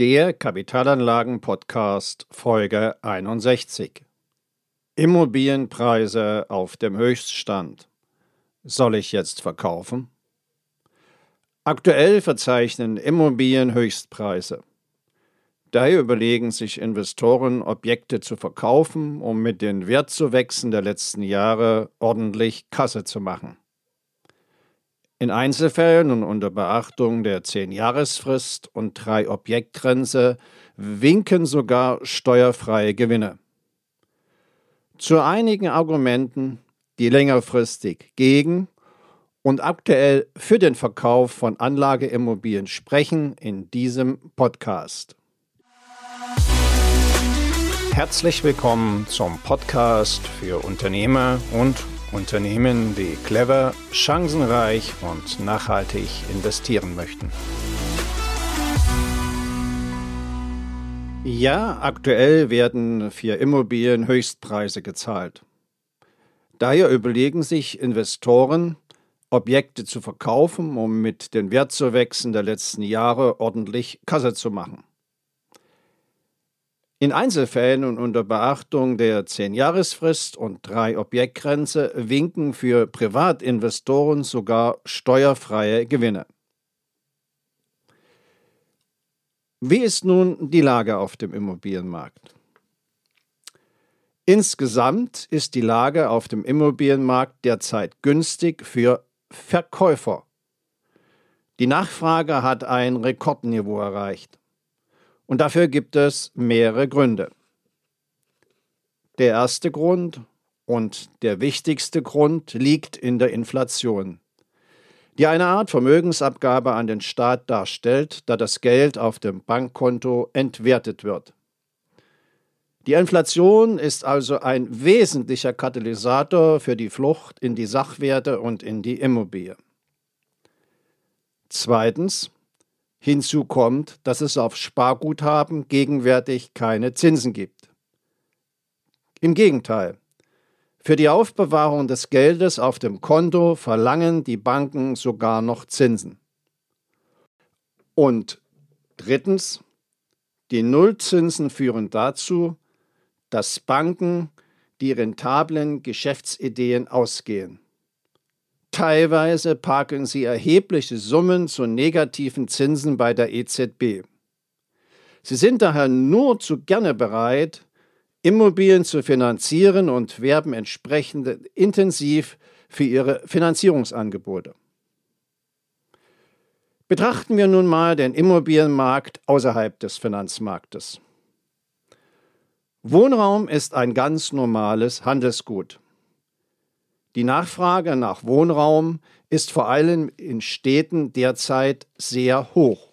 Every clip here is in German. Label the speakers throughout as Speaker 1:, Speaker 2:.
Speaker 1: Der Kapitalanlagen-Podcast Folge 61. Immobilienpreise auf dem Höchststand. Soll ich jetzt verkaufen? Aktuell verzeichnen Immobilien Höchstpreise. Daher überlegen sich Investoren, Objekte zu verkaufen, um mit den Wertzuwächsen der letzten Jahre ordentlich Kasse zu machen. In Einzelfällen und unter Beachtung der 10-Jahresfrist und drei Objektgrenze winken sogar steuerfreie Gewinne. Zu einigen Argumenten, die längerfristig gegen und aktuell für den Verkauf von Anlageimmobilien sprechen, in diesem Podcast. Herzlich willkommen zum Podcast für Unternehmer und Unternehmen, die clever, chancenreich und nachhaltig investieren möchten. Ja, aktuell werden für Immobilien Höchstpreise gezahlt. Daher überlegen sich Investoren, Objekte zu verkaufen, um mit den Wertzuwächsen der letzten Jahre ordentlich Kasse zu machen. In Einzelfällen und unter Beachtung der 10-Jahresfrist und drei Objektgrenze winken für Privatinvestoren sogar steuerfreie Gewinne. Wie ist nun die Lage auf dem Immobilienmarkt? Insgesamt ist die Lage auf dem Immobilienmarkt derzeit günstig für Verkäufer. Die Nachfrage hat ein Rekordniveau erreicht. Und dafür gibt es mehrere Gründe. Der erste Grund und der wichtigste Grund liegt in der Inflation, die eine Art Vermögensabgabe an den Staat darstellt, da das Geld auf dem Bankkonto entwertet wird. Die Inflation ist also ein wesentlicher Katalysator für die Flucht in die Sachwerte und in die Immobilie. Zweitens, Hinzu kommt, dass es auf Sparguthaben gegenwärtig keine Zinsen gibt. Im Gegenteil, für die Aufbewahrung des Geldes auf dem Konto verlangen die Banken sogar noch Zinsen. Und drittens, die Nullzinsen führen dazu, dass Banken die rentablen Geschäftsideen ausgehen. Teilweise parken sie erhebliche Summen zu negativen Zinsen bei der EZB. Sie sind daher nur zu gerne bereit, Immobilien zu finanzieren und werben entsprechend intensiv für ihre Finanzierungsangebote. Betrachten wir nun mal den Immobilienmarkt außerhalb des Finanzmarktes. Wohnraum ist ein ganz normales Handelsgut. Die Nachfrage nach Wohnraum ist vor allem in Städten derzeit sehr hoch.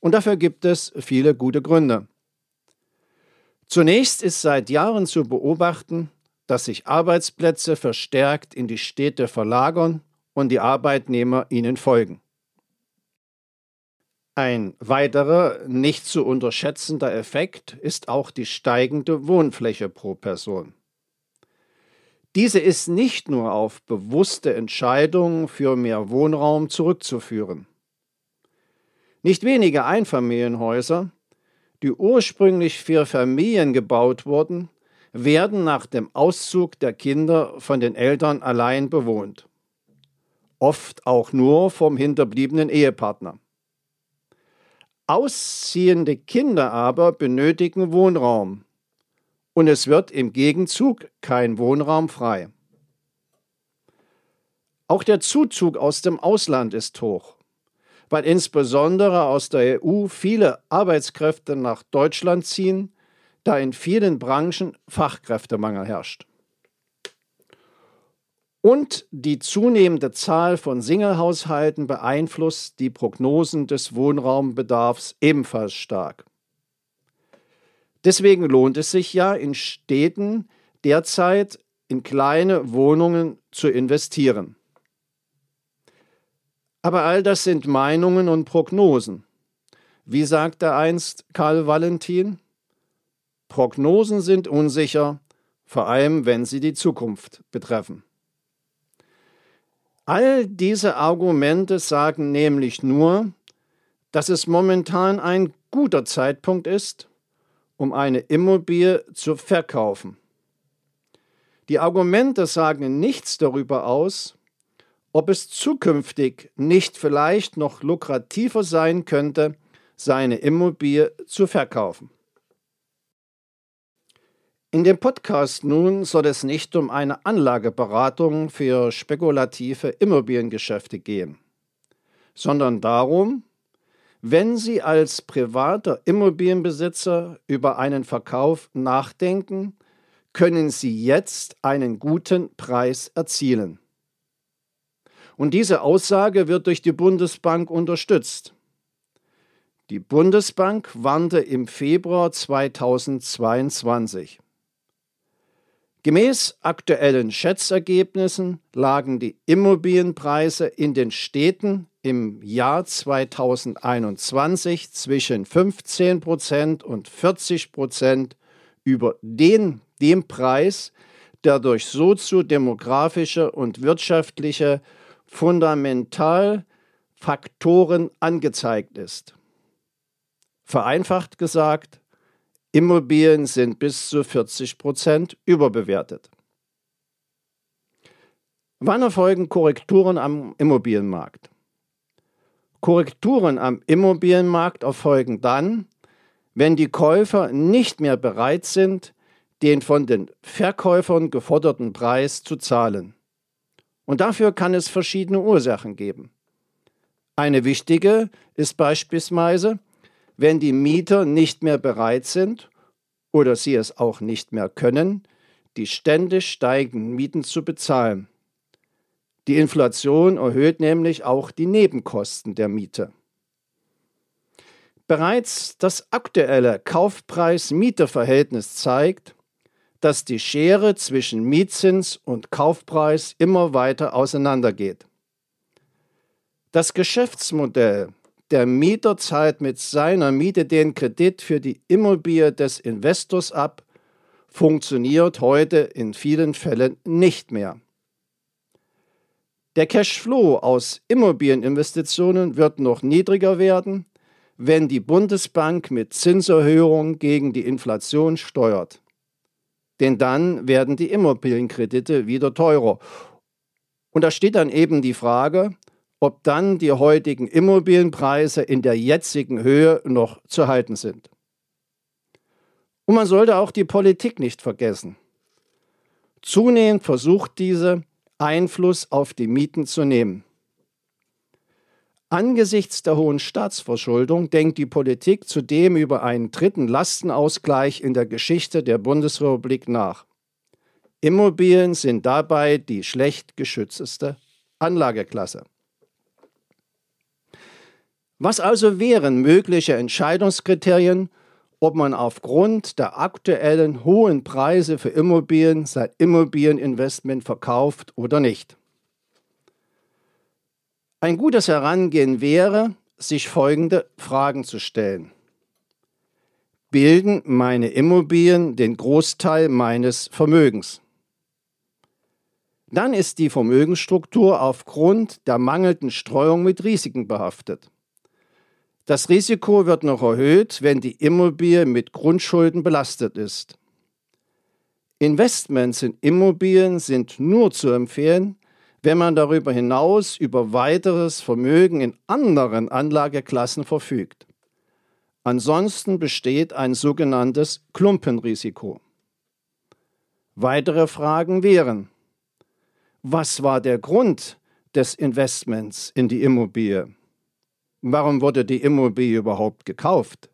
Speaker 1: Und dafür gibt es viele gute Gründe. Zunächst ist seit Jahren zu beobachten, dass sich Arbeitsplätze verstärkt in die Städte verlagern und die Arbeitnehmer ihnen folgen. Ein weiterer, nicht zu unterschätzender Effekt ist auch die steigende Wohnfläche pro Person. Diese ist nicht nur auf bewusste Entscheidungen für mehr Wohnraum zurückzuführen. Nicht wenige Einfamilienhäuser, die ursprünglich für Familien gebaut wurden, werden nach dem Auszug der Kinder von den Eltern allein bewohnt. Oft auch nur vom hinterbliebenen Ehepartner. Ausziehende Kinder aber benötigen Wohnraum, und es wird im Gegenzug kein Wohnraum frei. Auch der Zuzug aus dem Ausland ist hoch, weil insbesondere aus der EU viele Arbeitskräfte nach Deutschland ziehen, da in vielen Branchen Fachkräftemangel herrscht. Und die zunehmende Zahl von Singlehaushalten beeinflusst die Prognosen des Wohnraumbedarfs ebenfalls stark. Deswegen lohnt es sich ja in Städten derzeit in kleine Wohnungen zu investieren. Aber all das sind Meinungen und Prognosen. Wie sagte einst Karl Valentin? Prognosen sind unsicher, vor allem wenn sie die Zukunft betreffen. All diese Argumente sagen nämlich nur, dass es momentan ein guter Zeitpunkt ist, um eine Immobilie zu verkaufen. Die Argumente sagen nichts darüber aus, ob es zukünftig nicht vielleicht noch lukrativer sein könnte, seine Immobilie zu verkaufen. In dem Podcast nun soll es nicht um eine Anlageberatung für spekulative Immobiliengeschäfte gehen, sondern darum, wenn Sie als privater Immobilienbesitzer über einen Verkauf nachdenken, können Sie jetzt einen guten Preis erzielen. Und diese Aussage wird durch die Bundesbank unterstützt. Die Bundesbank warnte im Februar 2022. Gemäß aktuellen Schätzergebnissen lagen die Immobilienpreise in den Städten im Jahr 2021 zwischen 15 Prozent und 40 Prozent über den, dem Preis, der durch soziodemografische und wirtschaftliche Fundamentalfaktoren angezeigt ist. Vereinfacht gesagt, Immobilien sind bis zu 40 Prozent überbewertet. Wann erfolgen Korrekturen am Immobilienmarkt? Korrekturen am Immobilienmarkt erfolgen dann, wenn die Käufer nicht mehr bereit sind, den von den Verkäufern geforderten Preis zu zahlen. Und dafür kann es verschiedene Ursachen geben. Eine wichtige ist beispielsweise, wenn die Mieter nicht mehr bereit sind oder sie es auch nicht mehr können, die ständig steigenden Mieten zu bezahlen. Die Inflation erhöht nämlich auch die Nebenkosten der Miete. Bereits das aktuelle Kaufpreis-Miete-Verhältnis zeigt, dass die Schere zwischen Mietzins und Kaufpreis immer weiter auseinandergeht. Das Geschäftsmodell der Mieter zahlt mit seiner Miete den Kredit für die Immobilie des Investors ab, funktioniert heute in vielen Fällen nicht mehr. Der Cashflow aus Immobilieninvestitionen wird noch niedriger werden, wenn die Bundesbank mit Zinserhöhungen gegen die Inflation steuert. Denn dann werden die Immobilienkredite wieder teurer. Und da steht dann eben die Frage, ob dann die heutigen Immobilienpreise in der jetzigen Höhe noch zu halten sind. Und man sollte auch die Politik nicht vergessen. Zunehmend versucht diese, Einfluss auf die Mieten zu nehmen. Angesichts der hohen Staatsverschuldung denkt die Politik zudem über einen dritten Lastenausgleich in der Geschichte der Bundesrepublik nach. Immobilien sind dabei die schlecht geschützteste Anlageklasse. Was also wären mögliche Entscheidungskriterien, ob man aufgrund der aktuellen hohen Preise für Immobilien sein Immobilieninvestment verkauft oder nicht? Ein gutes Herangehen wäre, sich folgende Fragen zu stellen. Bilden meine Immobilien den Großteil meines Vermögens? Dann ist die Vermögensstruktur aufgrund der mangelnden Streuung mit Risiken behaftet. Das Risiko wird noch erhöht, wenn die Immobilie mit Grundschulden belastet ist. Investments in Immobilien sind nur zu empfehlen, wenn man darüber hinaus über weiteres Vermögen in anderen Anlageklassen verfügt. Ansonsten besteht ein sogenanntes Klumpenrisiko. Weitere Fragen wären, was war der Grund des Investments in die Immobilie? Warum wurde die Immobilie überhaupt gekauft?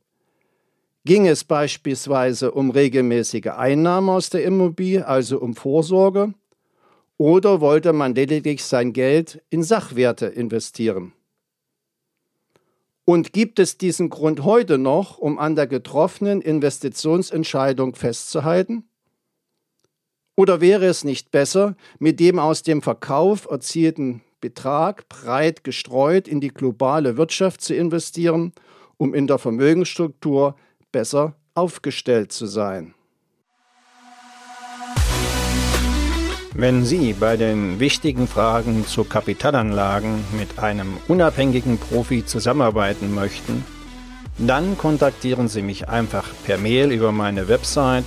Speaker 1: Ging es beispielsweise um regelmäßige Einnahmen aus der Immobilie, also um Vorsorge? Oder wollte man lediglich sein Geld in Sachwerte investieren? Und gibt es diesen Grund heute noch, um an der getroffenen Investitionsentscheidung festzuhalten? Oder wäre es nicht besser, mit dem aus dem Verkauf erzielten Betrag breit gestreut in die globale Wirtschaft zu investieren, um in der Vermögensstruktur besser aufgestellt zu sein.
Speaker 2: Wenn Sie bei den wichtigen Fragen zu Kapitalanlagen mit einem unabhängigen Profi zusammenarbeiten möchten, dann kontaktieren Sie mich einfach per Mail über meine Website